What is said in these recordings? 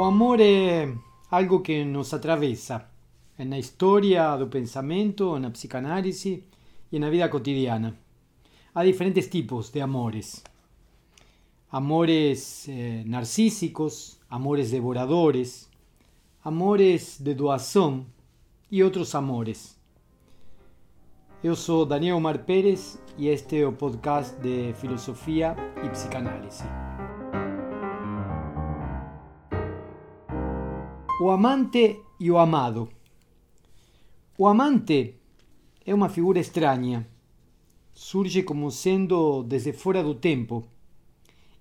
O amor é algo que nos atravessa na história do pensamento, na psicanálise e na vida cotidiana. Há diferentes tipos de amores. Amores eh, narcísicos, amores devoradores, amores de doação e outros amores. Eu sou Daniel Omar Pérez e este é o podcast de Filosofia e Psicanálise. O amante e o amado. O amante é uma figura estranha. Surge como sendo desde fora do tempo.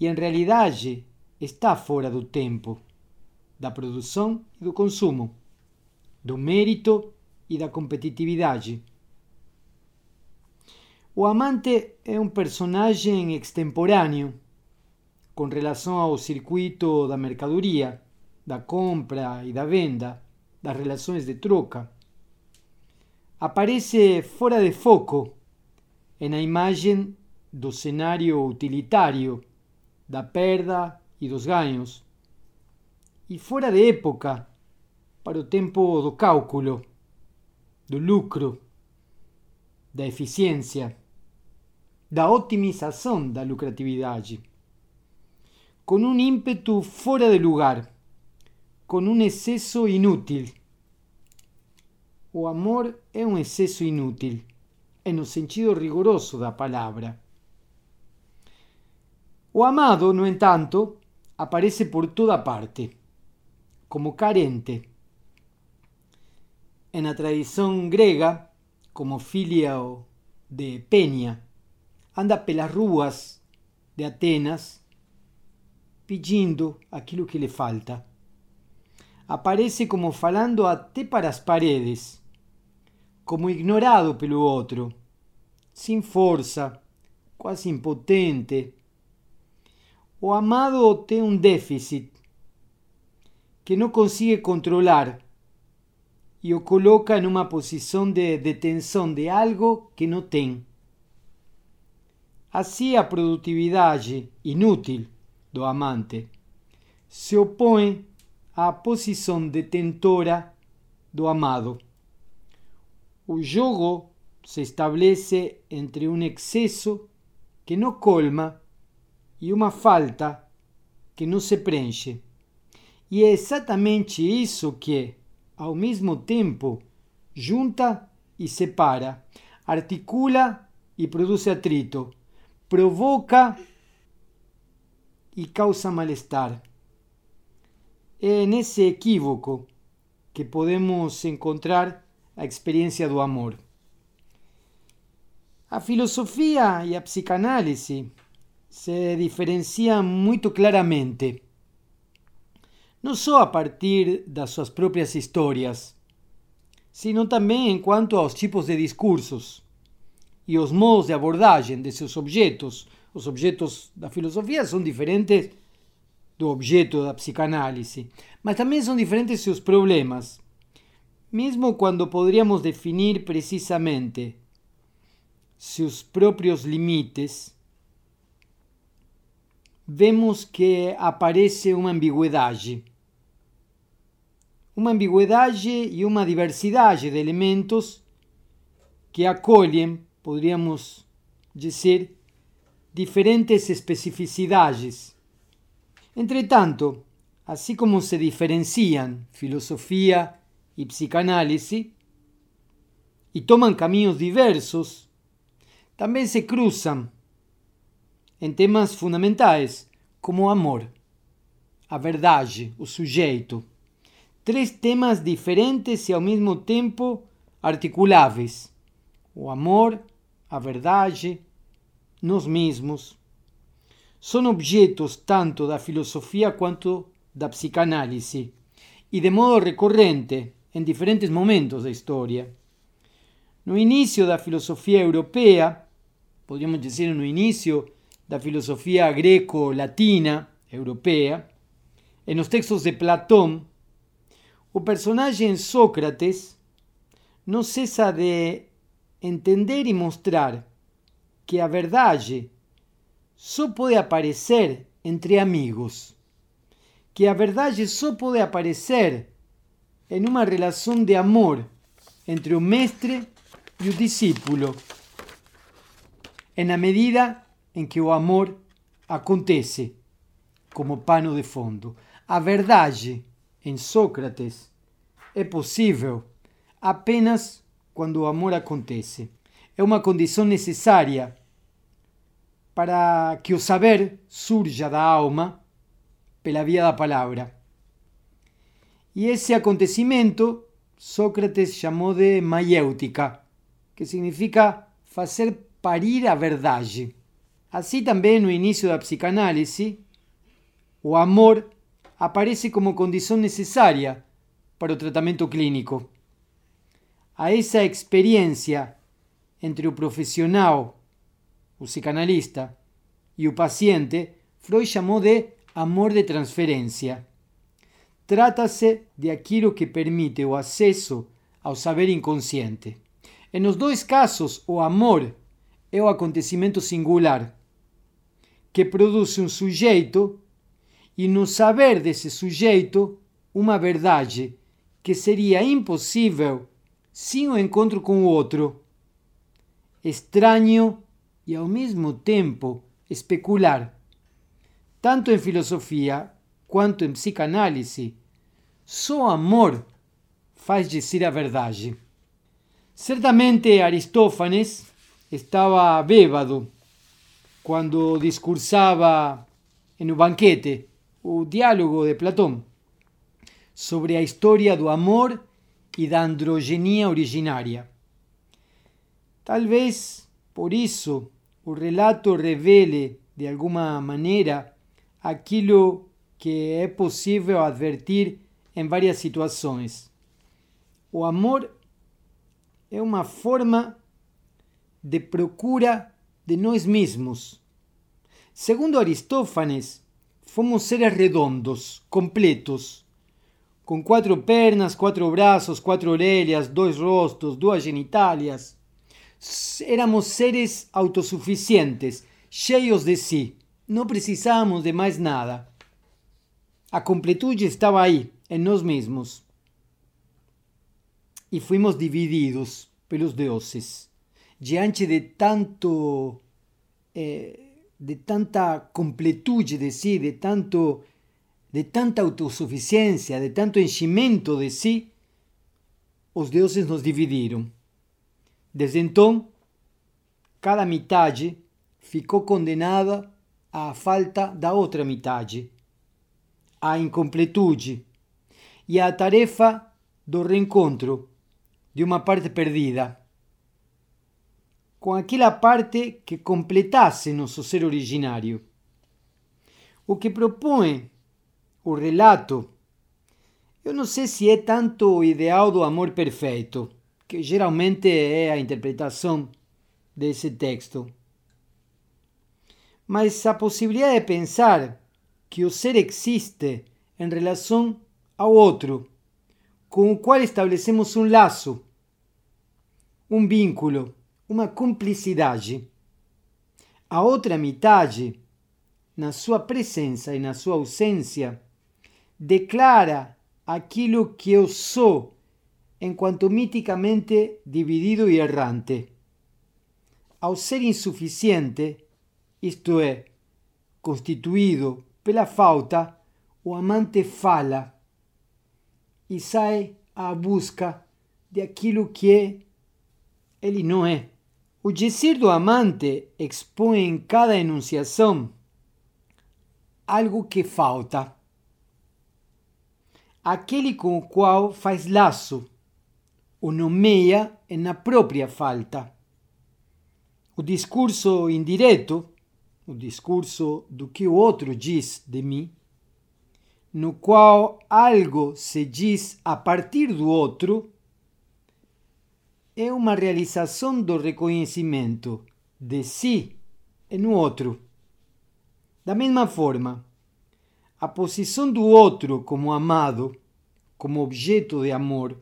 E em realidade está fora do tempo, da produção e do consumo, do mérito e da competitividade. O amante é um personagem extemporâneo com relação ao circuito da mercadoria da compra e da venda, das relações de troca. Aparece fora de foco na imagem do cenário utilitário, da perda e dos ganhos, e fora de época para o tempo do cálculo, do lucro, da eficiência, da otimização da lucratividade, com um ímpeto fora de lugar con un exceso inútil. O amor é um excesso inútil, é no sentido rigoroso da palavra. O amado, no entanto, aparece por toda parte, como carente. En la tradición grega, como filio de Peña, anda pelas ruas de Atenas pedindo aquilo que lhe falta aparece como falando até para as paredes, como ignorado pelo outro, sem força, quase impotente. O amado tem um déficit que não consegue controlar e o coloca numa posição de detenção de algo que não tem. Assim, a produtividade inútil do amante se opõe a posição detentora do amado. O jogo se estabelece entre um excesso que não colma e uma falta que não se preenche. E é exatamente isso que, ao mesmo tempo, junta e separa, articula e produz atrito, provoca e causa mal-estar. É nesse equívoco que podemos encontrar a experiência do amor. A filosofia e a psicanálise se diferenciam muito claramente, não só a partir das suas próprias histórias, sino também em quanto aos tipos de discursos e os modos de abordagem de seus objetos. Os objetos da filosofia são diferentes do objeto da psicanálise, mas também são diferentes seus problemas, mesmo quando poderíamos definir precisamente seus próprios limites, vemos que aparece uma ambiguidade. Uma ambiguidade e uma diversidade de elementos que acolhem, poderíamos dizer, diferentes especificidades Entretanto, así como se diferencian filosofía y psicanálisis y toman caminos diversos, también se cruzan en temas fundamentales como amor, a verdade, o sujeito. Três temas diferentes e ao mesmo tempo articuláveis: o amor, a verdade, nós mesmos são objetos tanto da filosofia quanto da psicanálise e de modo recorrente em diferentes momentos da história. No início da filosofia europeia, podríamos dizer no início da filosofia greco-latina europeia, e nos textos de Platão, o personagem Sócrates não cessa de entender e mostrar que a verdade só pode aparecer entre amigos, que a verdade só pode aparecer em uma relação de amor entre o mestre e o discípulo, na medida em que o amor acontece como pano de fundo. A verdade em Sócrates é possível apenas quando o amor acontece. É uma condição necessária para que o saber surja da alma pela via da palavra. E esse acontecimento Sócrates chamou de maiêutica, que significa fazer parir a verdade. Assim também no início da psicanálise, o amor aparece como condição necessária para o tratamento clínico. A essa experiência entre o profissional, o psicanalista, e o paciente, Freud chamou de amor de transferência. Trata-se de aquilo que permite o acesso ao saber inconsciente. E nos dois casos, o amor é o acontecimento singular que produz um sujeito e no saber desse sujeito uma verdade que seria impossível sem o encontro com o outro. E ao mesmo tempo especular. Tanto em filosofia quanto em psicanálise, só amor faz dizer a verdade. Certamente Aristófanes estava bêbado quando discursava no banquete o diálogo de Platão sobre a história do amor e da androgenia originária. Talvez por isso o relato revele de alguma maneira aquilo que é possível advertir em várias situações. O amor é uma forma de procura de nós mesmos. Segundo Aristófanes, fomos seres redondos, completos, com quatro pernas, quatro braços, quatro orelhas, dois rostos, duas genitálias. Éramos seres autossuficientes, cheios de si. Não precisávamos de mais nada. A completude estava aí, em nós mesmos. E fomos divididos pelos deuses. Diante de tanto. Eh, de tanta completude de si, de tanto de tanta autossuficiência, de tanto enchimento de si, os deuses nos dividiram. Desde então, cada metade ficou condenada à falta da outra metade, à incompletude e à tarefa do reencontro de uma parte perdida, com aquela parte que completasse nosso ser originário. O que propõe o relato, eu não sei se é tanto o ideal do amor perfeito, que geralmente é a interpretação desse texto, mas a possibilidade de pensar que o ser existe em relação ao outro, com o qual estabelecemos um laço, um vínculo, uma cumplicidade. A outra metade, na sua presença e na sua ausência, declara aquilo que eu sou enquanto miticamente dividido e errante. Ao ser insuficiente, isto é, constituído pela falta, o amante fala e sai à busca de aquilo que ele não é. O dizer do amante expõe em cada enunciação algo que falta aquele com o qual faz laço, o nomeia na própria falta. O discurso indireto, o discurso do que o outro diz de mim, no qual algo se diz a partir do outro, é uma realização do reconhecimento de si no outro. Da mesma forma, a posição do outro como amado, como objeto de amor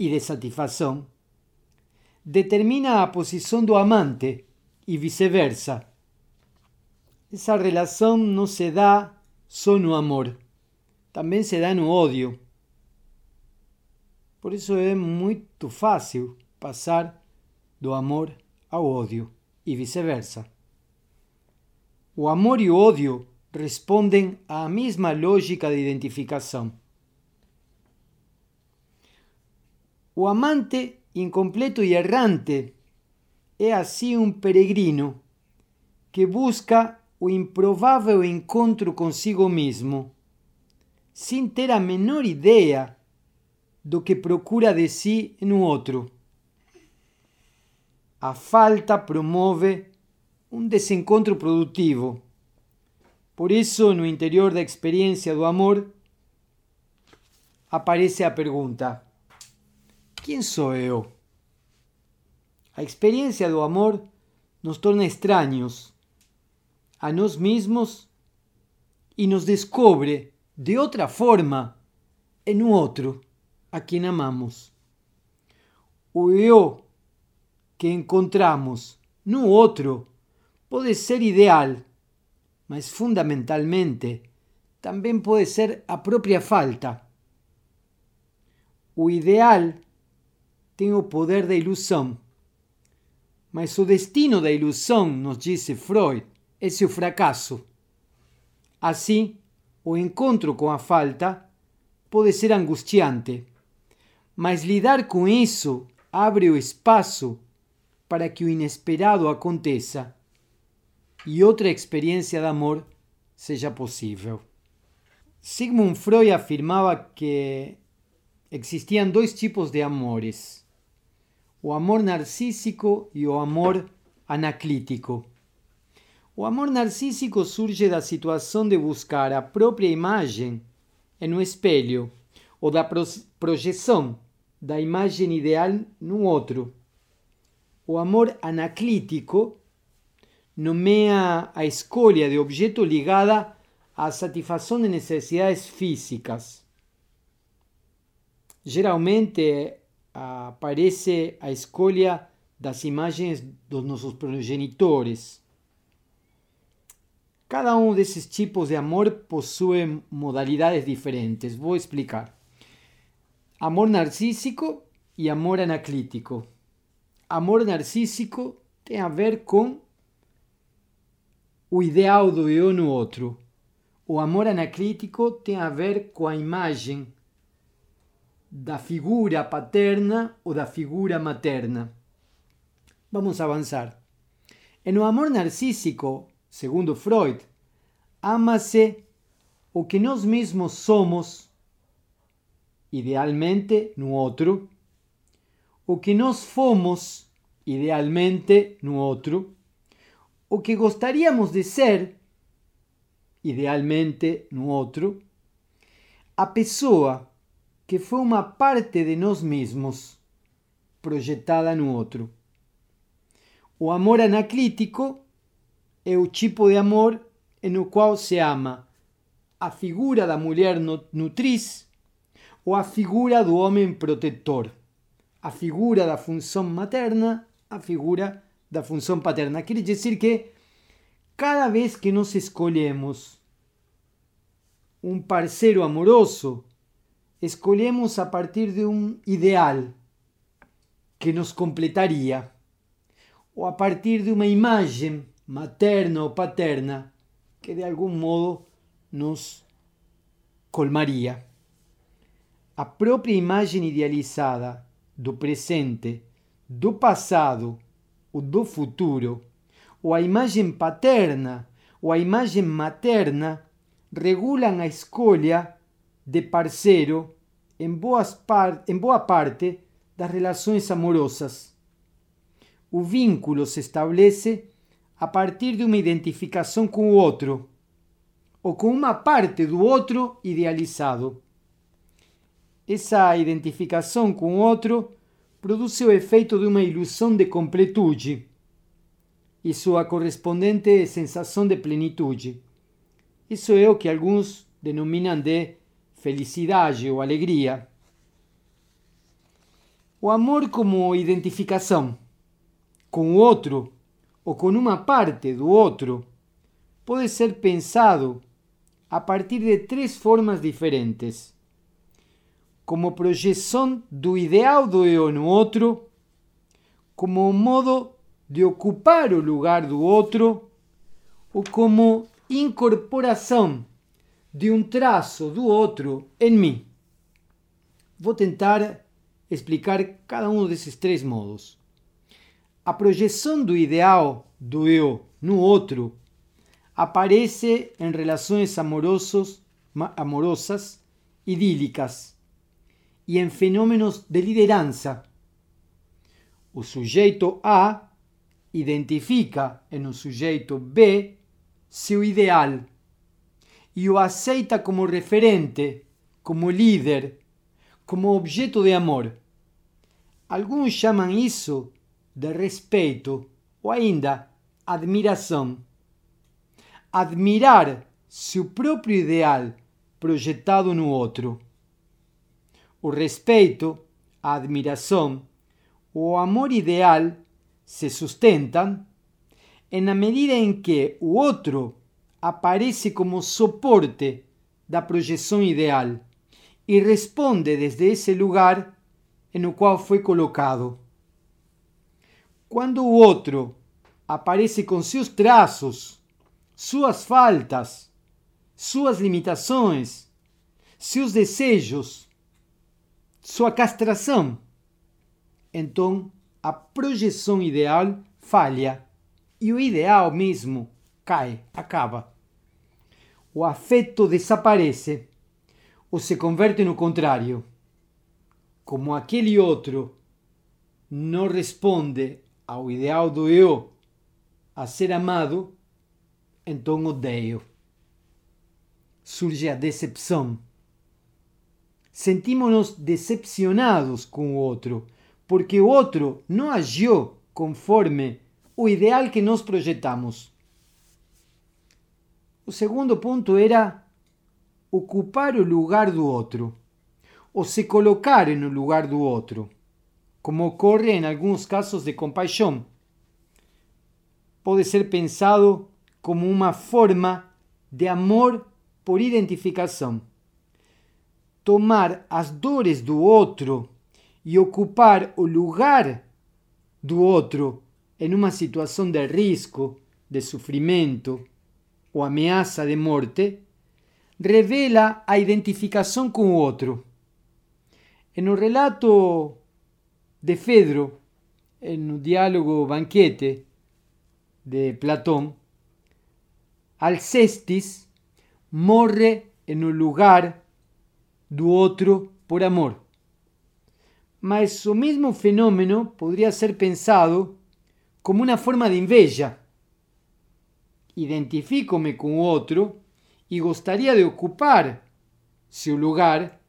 e de satisfação, determina a posição do amante e vice-versa. Essa relação não se dá só no amor, também se dá no ódio. Por isso é muito fácil passar do amor ao ódio e vice-versa. O amor e o ódio respondem à mesma lógica de identificação. O amante incompleto e errante é assim um peregrino que busca o improvável encontro consigo mesmo, sem ter a menor ideia do que procura de si no outro. A falta promove um desencontro produtivo. Por isso, no interior da experiência do amor, aparece a pergunta: quem sou eu? A experiência do amor nos torna estranhos a nós mesmos e nos descobre de outra forma em um outro a quem amamos. O eu que encontramos no outro pode ser ideal, mas fundamentalmente também pode ser a própria falta. O ideal tem o poder da ilusão, mas o destino da ilusão, nos disse Freud, é seu fracasso. Assim, o encontro com a falta pode ser angustiante, mas lidar com isso abre o espaço para que o inesperado aconteça e outra experiência de amor seja possível. Sigmund Freud afirmava que existiam dois tipos de amores: o amor narcísico e o amor anaclítico. O amor narcísico surge da situação de buscar a própria imagem em um espelho ou da projeção da imagem ideal no outro. O amor anaclítico nomeia a escolha de objeto ligada à satisfação de necessidades físicas. Geralmente aparece a escolha das imagens dos nossos progenitores. Cada um desses tipos de amor possui modalidades diferentes. Vou explicar. Amor narcísico e amor anaclítico. Amor narcísico tem a ver com o ideal do eu no outro. O amor anaclítico tem a ver com a imagem da figura paterna ou da figura materna. Vamos avançar. No amor narcísico, segundo Freud, ama-se o que nós mesmos somos, idealmente no outro, o que nós fomos, idealmente no outro, o que gostaríamos de ser, idealmente no outro, a pessoa que foi uma parte de nós mesmos, projetada no outro. O amor anaclítico é o tipo de amor no qual se ama a figura da mulher nutriz ou a figura do homem protetor, a figura da função materna, a figura da função paterna. Quer dizer que cada vez que nós escolhemos um parceiro amoroso, escolhemos a partir de um ideal que nos completaria, ou a partir de uma imagem materna ou paterna que de algum modo nos colmaria. A própria imagem idealizada do presente, do passado ou do futuro, ou a imagem paterna ou a imagem materna regulam a escolha de parceiro em, boas par em boa parte das relações amorosas. O vínculo se estabelece a partir de uma identificação com o outro, ou com uma parte do outro idealizado. Essa identificação com o outro produz o efeito de uma ilusão de completude e sua correspondente sensação de plenitude. Isso é o que alguns denominam de felicidade ou alegria. O amor como identificação com o outro ou com uma parte do outro pode ser pensado a partir de três formas diferentes. Como projeção do ideal do eu no outro, como modo de ocupar o lugar do outro, ou como incorporação de um traço do outro em mim. Vou tentar explicar cada um desses três modos. A projeção do ideal do eu no outro aparece em relações amorosos, amorosas, idílicas e em fenômenos de liderança. O sujeito A identifica em um sujeito B seu ideal e o aceita como referente, como líder, como objeto de amor. Alguns chamam isso de respeito ou ainda admiração. Admirar seu próprio ideal projetado no outro. O respeito, a admiração, o amor ideal se sustentam na medida em que o outro aparece como soporte da projeção ideal e responde desde esse lugar no qual foi colocado. Quando o outro aparece com seus traços, suas faltas, suas limitações, seus desejos, sua castração, então a projeção ideal falha e o ideal mesmo cai, acaba. O afeto desaparece ou se converte no contrário. Como aquele outro não responde ao ideal do eu a ser amado, então odeio. Surge a decepção. Sentimos-nos decepcionados com o outro, porque o outro não agiu conforme o ideal que nós projetamos. O segundo ponto era ocupar o lugar do outro, ou se colocar no lugar do outro, como ocorre em alguns casos de compaixão. Pode ser pensado como uma forma de amor por identificação. Tomar as dores do outro e ocupar o lugar do outro em uma situação de risco, de sofrimento ou ameaça de morte, revela a identificação com o outro. No relato de Fedro, no diálogo Banquete de Platão, Alcestis morre no lugar do outro por amor. Mas o mesmo fenômeno poderia ser pensado como una forma de inveja. Identifícome con otro y gostaria de ocupar seu lugar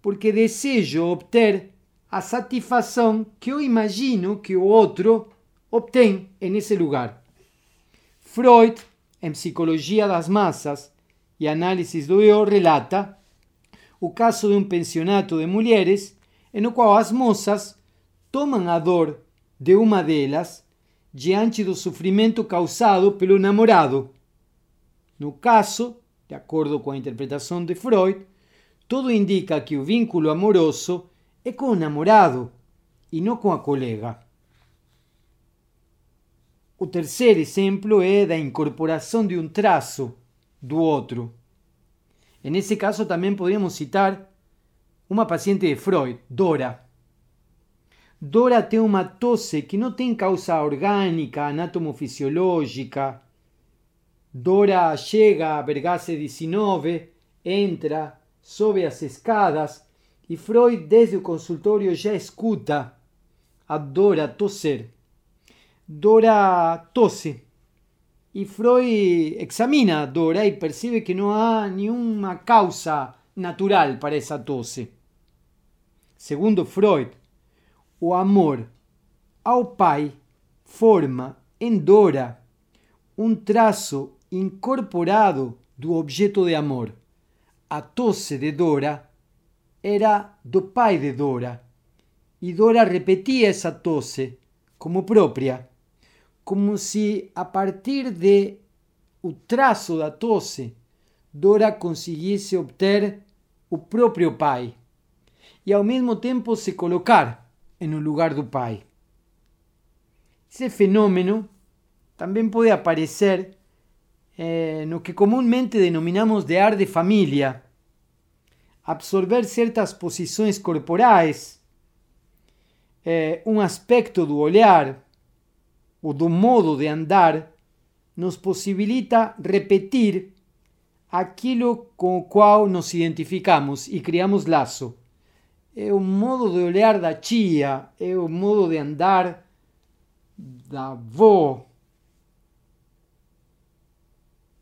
porque desejo obter a satisfação que eu imagino que o outro obtém nesse lugar. Freud, em Psicologia das Massas e Análisis do Eu, relata o caso de um pensionato de mulheres no qual as moças tomam a dor de uma delas diante do sofrimento causado pelo namorado. No caso, de acordo com a interpretação de Freud, tudo indica que o vínculo amoroso é com o namorado e não com a colega. O terceiro exemplo é da incorporação de um traço do outro. Nesse caso, também podemos citar uma paciente de Freud, Dora. Dora tem uma tosse que não tem causa orgânica, anatomofisiológica. Dora chega a Vergasse 19, entra, sobe as escadas e Freud, desde o consultório, já escuta a Dora tosser. Dora tosse. E Freud examina a Dora e percebe que não há nenhuma causa natural para essa tosse. Segundo Freud, o amor ao pai forma em Dora um traço incorporado do objeto de amor. A tosse de Dora era do pai de Dora e Dora repetia essa tosse como própria, como se a partir de o traço da tosse Dora conseguisse obter o próprio pai e ao mesmo tempo se colocar no lugar do pai. Esse fenômeno também pode aparecer eh, no que comumente denominamos de ar de família, absorver certas posições corporais, eh, um aspecto do olhar ou do modo de andar nos possibilita repetir aquilo com o qual nos identificamos e criamos laço. É o modo de olhar da tia, é o modo de andar da avó.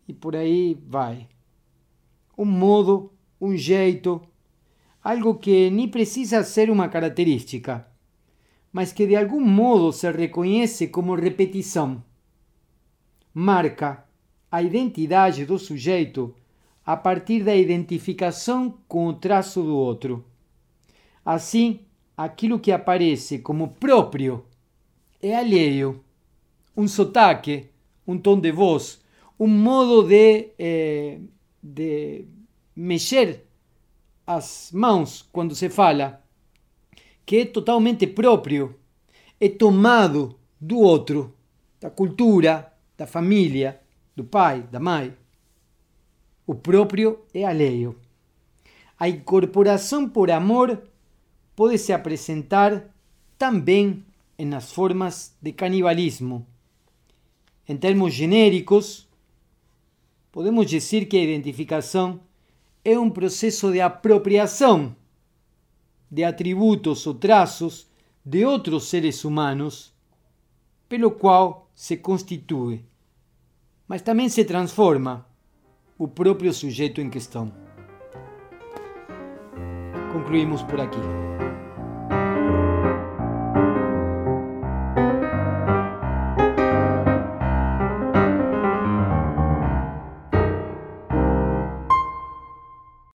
E por aí vai. Um modo, um jeito, algo que nem precisa ser uma característica, mas que de algum modo se reconhece como repetição. Marca a identidade do sujeito a partir da identificação com o traço do outro. Assim, aquilo que aparece como próprio é alheio. Um sotaque, um tom de voz, um modo de, eh, de mexer as mãos quando se fala, que é totalmente próprio, é tomado do outro, da cultura, da família, do pai, da mãe. O próprio é alheio. A incorporação por amor pode se apresentar também nas formas de canibalismo. Em termos genéricos, podemos dizer que a identificação é um processo de apropriação de atributos ou traços de outros seres humanos, pelo qual se constitui, mas também se transforma o próprio sujeito em questão. Concluímos por aqui.